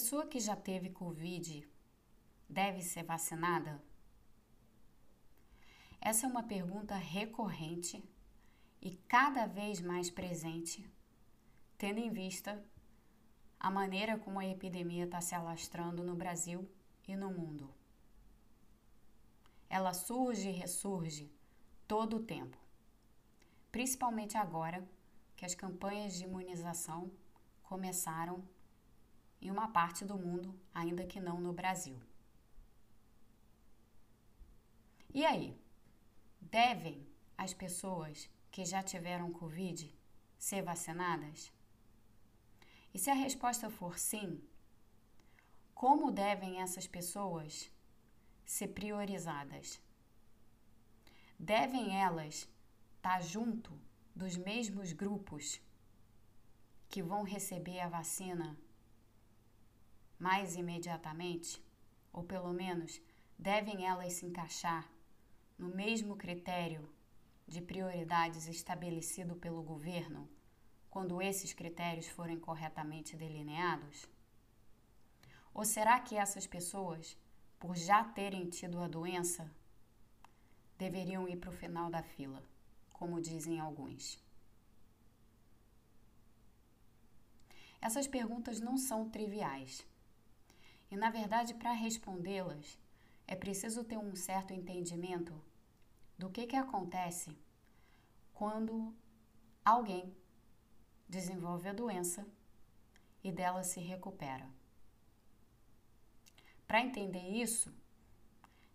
pessoa que já teve Covid deve ser vacinada? Essa é uma pergunta recorrente e cada vez mais presente, tendo em vista a maneira como a epidemia está se alastrando no Brasil e no mundo. Ela surge e ressurge todo o tempo, principalmente agora que as campanhas de imunização começaram em uma parte do mundo, ainda que não no Brasil. E aí, devem as pessoas que já tiveram Covid ser vacinadas? E se a resposta for sim, como devem essas pessoas ser priorizadas? Devem elas estar junto dos mesmos grupos que vão receber a vacina mais imediatamente? Ou pelo menos devem elas se encaixar no mesmo critério de prioridades estabelecido pelo governo quando esses critérios forem corretamente delineados? Ou será que essas pessoas, por já terem tido a doença, deveriam ir para o final da fila, como dizem alguns? Essas perguntas não são triviais. E, na verdade, para respondê-las, é preciso ter um certo entendimento do que, que acontece quando alguém desenvolve a doença e dela se recupera. Para entender isso,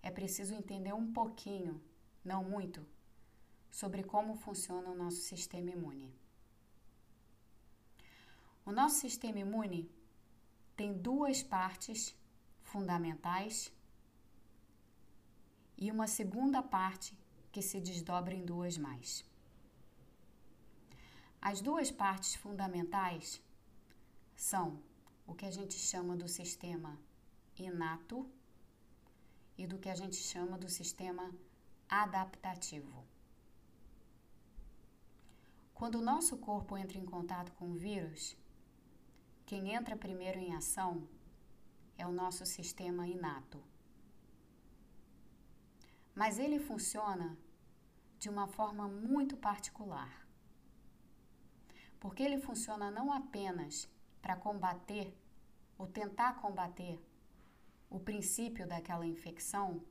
é preciso entender um pouquinho, não muito, sobre como funciona o nosso sistema imune. O nosso sistema imune tem duas partes fundamentais e uma segunda parte que se desdobra em duas mais. As duas partes fundamentais são o que a gente chama do sistema inato e do que a gente chama do sistema adaptativo. Quando o nosso corpo entra em contato com o vírus, quem entra primeiro em ação é o nosso sistema inato. Mas ele funciona de uma forma muito particular. Porque ele funciona não apenas para combater ou tentar combater o princípio daquela infecção,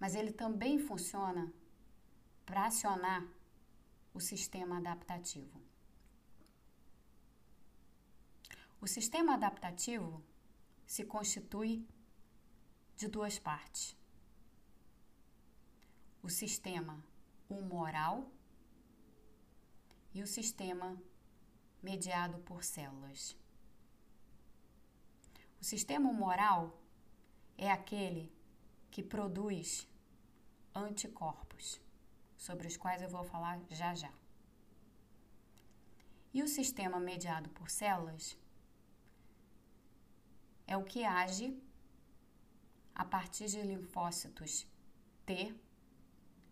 mas ele também funciona para acionar o sistema adaptativo. O sistema adaptativo se constitui de duas partes: o sistema humoral e o sistema mediado por células. O sistema humoral é aquele que produz anticorpos, sobre os quais eu vou falar já já. E o sistema mediado por células é o que age a partir de linfócitos T,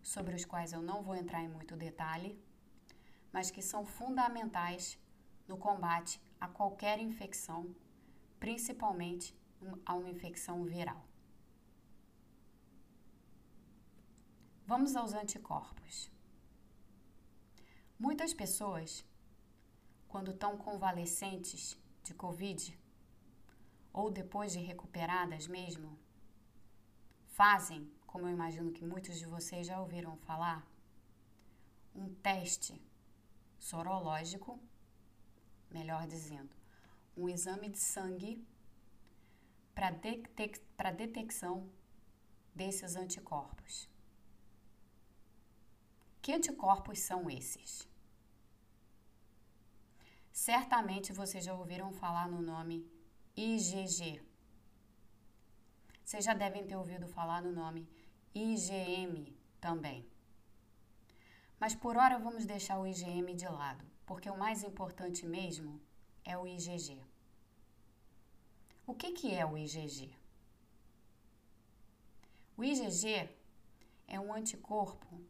sobre os quais eu não vou entrar em muito detalhe, mas que são fundamentais no combate a qualquer infecção, principalmente a uma infecção viral. Vamos aos anticorpos. Muitas pessoas, quando estão convalescentes de Covid, ou depois de recuperadas mesmo, fazem, como eu imagino que muitos de vocês já ouviram falar, um teste sorológico, melhor dizendo, um exame de sangue para detec detecção desses anticorpos. Que anticorpos são esses? Certamente vocês já ouviram falar no nome IgG. Vocês já devem ter ouvido falar no nome IgM também. Mas por hora vamos deixar o IgM de lado, porque o mais importante mesmo é o IgG. O que, que é o IgG? O IgG é um anticorpo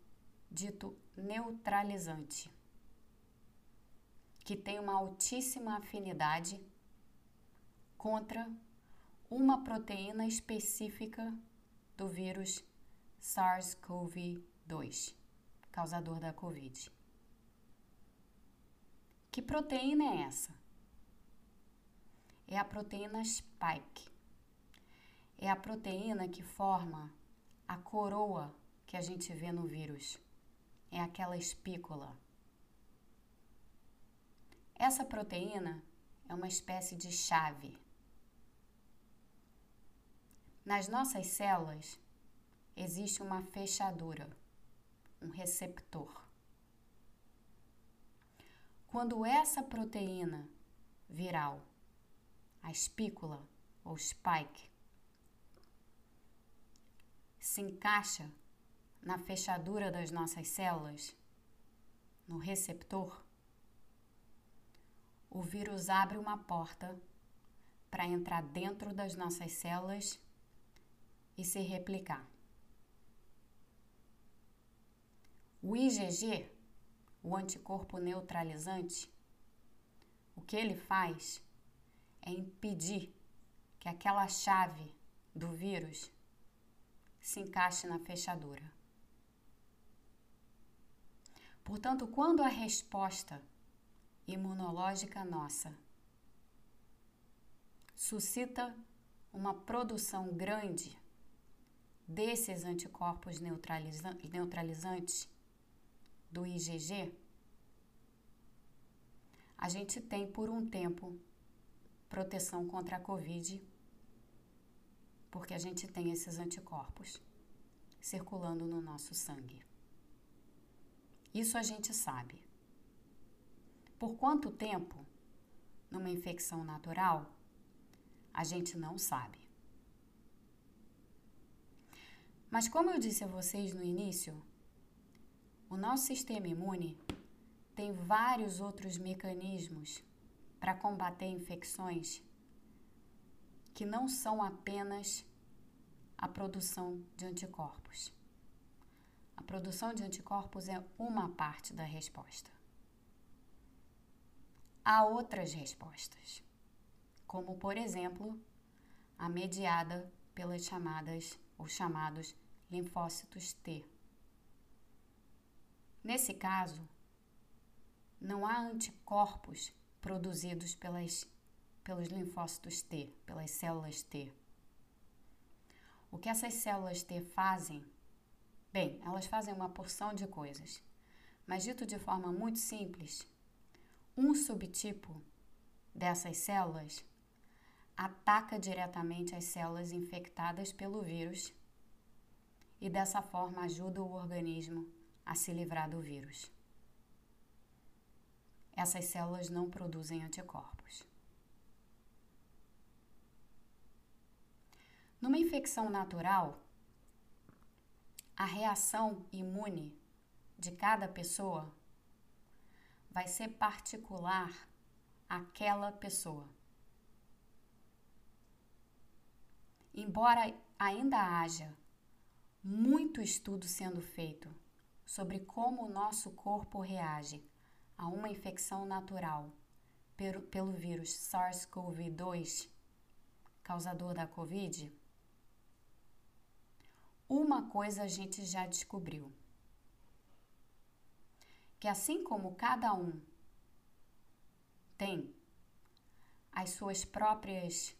dito neutralizante, que tem uma altíssima afinidade contra uma proteína específica do vírus SARS-CoV-2, causador da Covid. Que proteína é essa? É a proteína spike. É a proteína que forma a coroa que a gente vê no vírus. É aquela espícula. Essa proteína é uma espécie de chave. Nas nossas células existe uma fechadura, um receptor. Quando essa proteína viral, a espícula ou spike, se encaixa na fechadura das nossas células, no receptor, o vírus abre uma porta para entrar dentro das nossas células e se replicar. O IgG, o anticorpo neutralizante, o que ele faz é impedir que aquela chave do vírus se encaixe na fechadura. Portanto, quando a resposta imunológica nossa suscita uma produção grande desses anticorpos neutralizantes do IgG, a gente tem por um tempo proteção contra a Covid, porque a gente tem esses anticorpos circulando no nosso sangue. Isso a gente sabe. Por quanto tempo, numa infecção natural, a gente não sabe. Mas, como eu disse a vocês no início, o nosso sistema imune tem vários outros mecanismos para combater infecções que não são apenas a produção de anticorpos. A produção de anticorpos é uma parte da resposta há outras respostas, como por exemplo, a mediada pelas chamadas ou chamados linfócitos T. Nesse caso, não há anticorpos produzidos pelas, pelos linfócitos T, pelas células T. O que essas células T fazem? Bem, elas fazem uma porção de coisas, mas dito de forma muito simples, um subtipo dessas células ataca diretamente as células infectadas pelo vírus e dessa forma ajuda o organismo a se livrar do vírus. Essas células não produzem anticorpos. Numa infecção natural, a reação imune de cada pessoa vai ser particular àquela pessoa. Embora ainda haja muito estudo sendo feito sobre como o nosso corpo reage a uma infecção natural pelo, vírus SARS-CoV-2, causador da Covid, uma coisa a gente já descobriu. Que assim como cada um tem as suas próprias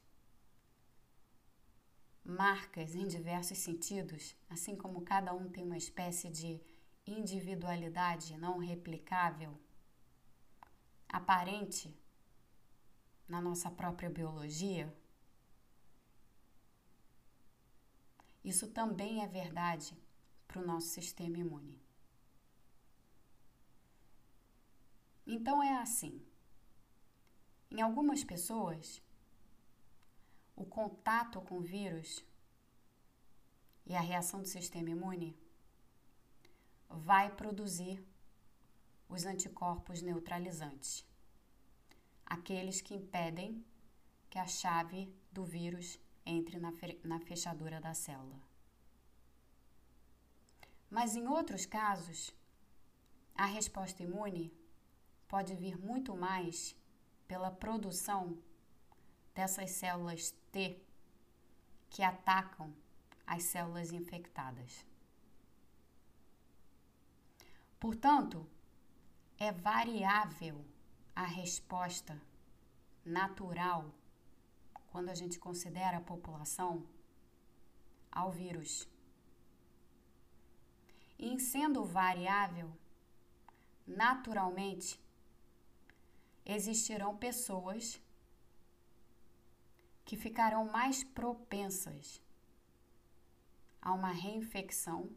marcas em diversos sentidos, assim como cada um tem uma espécie de individualidade não replicável, aparente na nossa própria biologia, isso também é verdade para o nosso sistema imune. Então é assim. Em algumas pessoas, o contato com o vírus e a reação do sistema imune vai produzir os anticorpos neutralizantes, aqueles que impedem que a chave do vírus entre na, na fechadura da célula. Mas em outros casos, a resposta imune pode vir muito mais pela produção dessas células Que atacam as células infectadas. Portanto, é variável a resposta natural quando a gente considera a população ao vírus. E em sendo variável, naturalmente existirão pessoas que ficarão mais propensas a uma reinfecção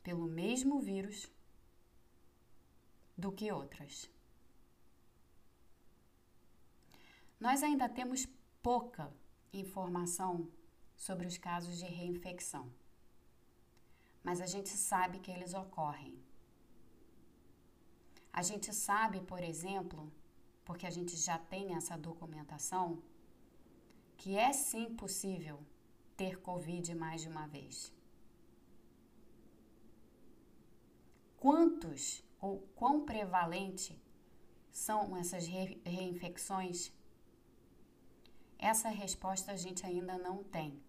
pelo mesmo vírus do que outras. Nós ainda temos pouca informação sobre os casos de reinfecção, mas a gente sabe que eles ocorrem. A gente sabe, por exemplo, porque a gente já tem essa documentação, que é sim possível ter Covid mais de uma vez. Quantos ou quão prevalente são essas reinfecções? Essa resposta a gente ainda não tem.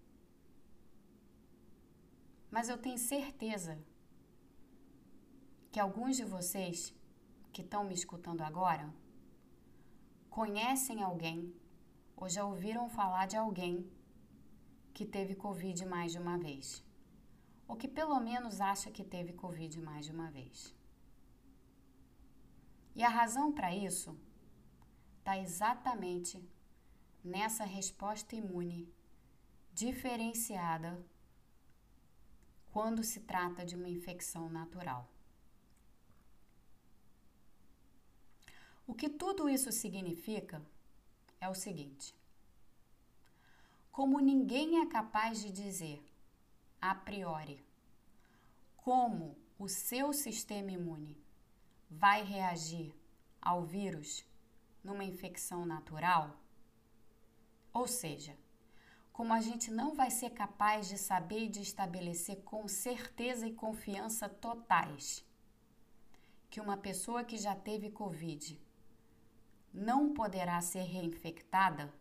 Mas eu tenho certeza que alguns de vocês que estão me escutando agora conhecem alguém ou já ouviram falar de alguém que teve Covid mais de uma vez, ou que pelo menos acha que teve Covid mais de uma vez. E a razão para isso está exatamente nessa resposta imune diferenciada quando se trata de uma infecção natural. O que tudo isso significa é o seguinte: como ninguém é capaz de dizer a priori como o seu sistema imune vai reagir ao vírus numa infecção natural, ou seja, como a gente não vai ser capaz de saber e de estabelecer com certeza e confiança totais que uma pessoa que já teve Covid não poderá ser reinfectada,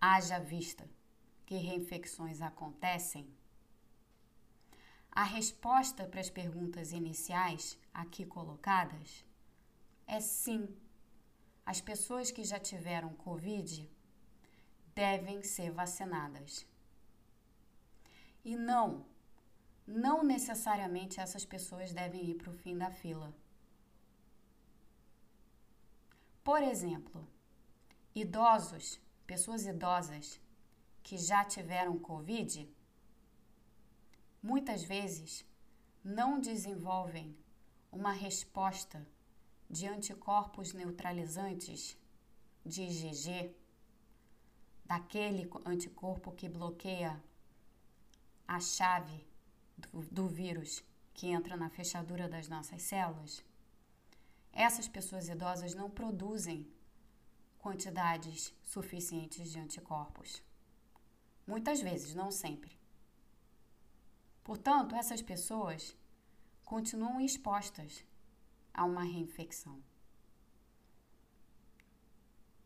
haja vista que reinfecções acontecem? A resposta para as perguntas iniciais aqui colocadas é sim. As pessoas que já tiveram Covid devem ser vacinadas. E não, não necessariamente essas pessoas devem ir para o fim da fila. Por exemplo, idosos, pessoas idosas que já tiveram Covid, muitas vezes não desenvolvem uma resposta de anticorpos neutralizantes de IgG, daquele anticorpo que bloqueia a chave do, do vírus que entra na fechadura das nossas células essas pessoas idosas não produzem quantidades suficientes de anticorpos. Muitas vezes, não sempre. Portanto, essas pessoas continuam expostas a uma reinfecção.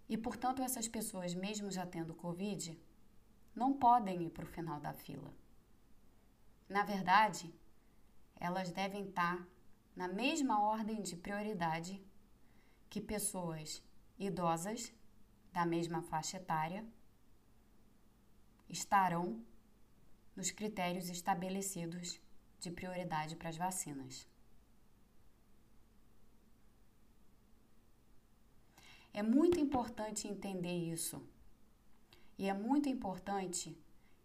E, portanto, essas pessoas, mesmo já tendo Covid, não podem ir para o final da fila. Na verdade, elas devem estar na mesma ordem de prioridade que pessoas idosas da mesma faixa etária estarão nos critérios estabelecidos de prioridade para as vacinas. É muito importante entender isso. E é muito importante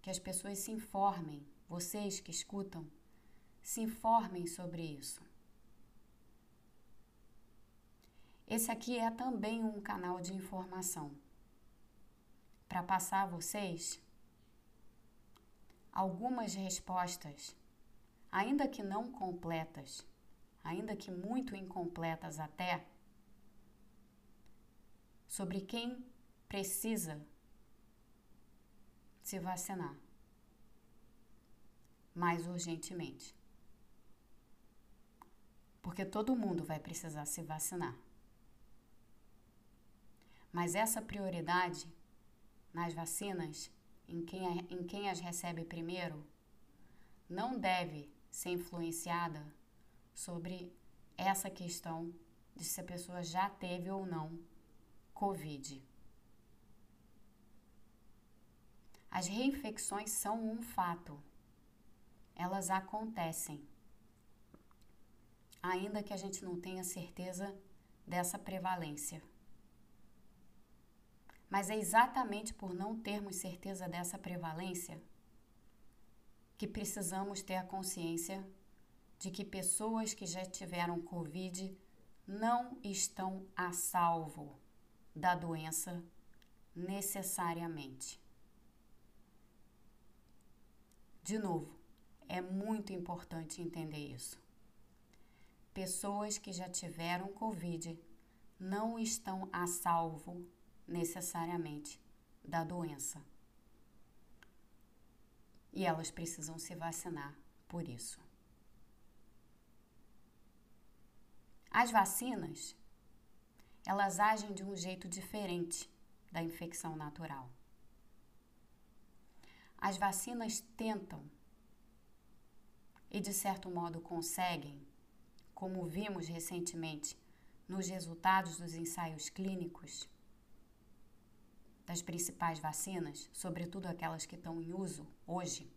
que as pessoas se informem, vocês que escutam, se informem sobre isso. Esse aqui é também um canal de informação para passar a vocês algumas respostas, ainda que não completas, ainda que muito incompletas até, sobre quem precisa se vacinar mais urgentemente. Porque todo mundo vai precisar se vacinar. Mas essa prioridade nas vacinas, em quem, em quem as recebe primeiro, não deve ser influenciada sobre essa questão de se a pessoa já teve ou não Covid. As reinfecções são um fato. Elas acontecem. Ainda que a gente não tenha certeza dessa prevalência. Mas é exatamente por não termos certeza dessa prevalência que precisamos ter a consciência de que pessoas que já tiveram Covid não estão a salvo da doença necessariamente. De novo, é muito importante entender isso. Pessoas que já tiveram Covid não estão a salvo necessariamente da doença. E elas precisam se vacinar por isso. As vacinas, elas agem de um jeito diferente da infecção natural. As vacinas tentam e de certo modo conseguem, como vimos recentemente nos resultados dos ensaios clínicos das principais vacinas, sobretudo aquelas que estão em uso hoje,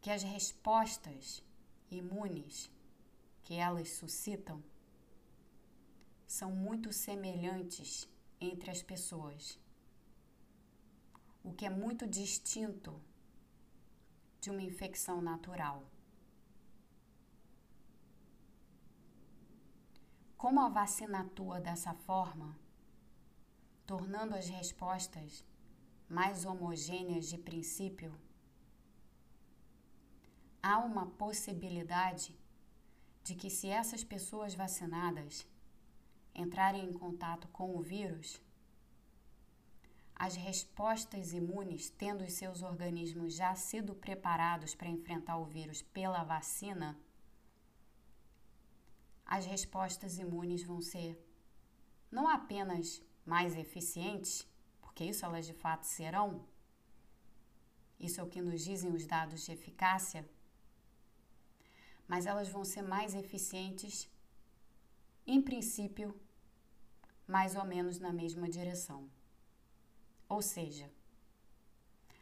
que as respostas imunes que elas suscitam são muito semelhantes entre as pessoas, o que é muito distinto de uma infecção natural. Como a vacina atua dessa forma, tornando as respostas mais homogêneas de princípio, há uma possibilidade de que se essas pessoas vacinadas entrarem em contato com o vírus, as respostas imunes, tendo os seus organismos já sido preparados para enfrentar o vírus pela vacina, as respostas imunes vão ser não apenas mais eficientes, porque isso elas de fato serão, isso é o que nos dizem os dados de eficácia, mas elas vão ser mais eficientes, em princípio, mais ou menos na mesma direção. Ou seja,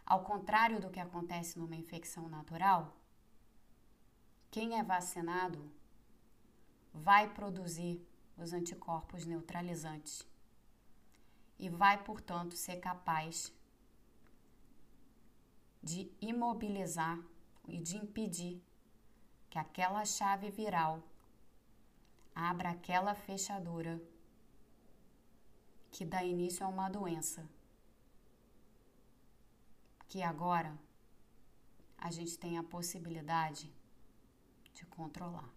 ao contrário do que acontece numa infecção natural, quem é vacinado vai produzir os anticorpos neutralizantes e vai, portanto, ser capaz de imobilizar e de impedir que aquela chave viral abra aquela fechadura que dá início a uma doença que agora a gente tem a possibilidade de controlar.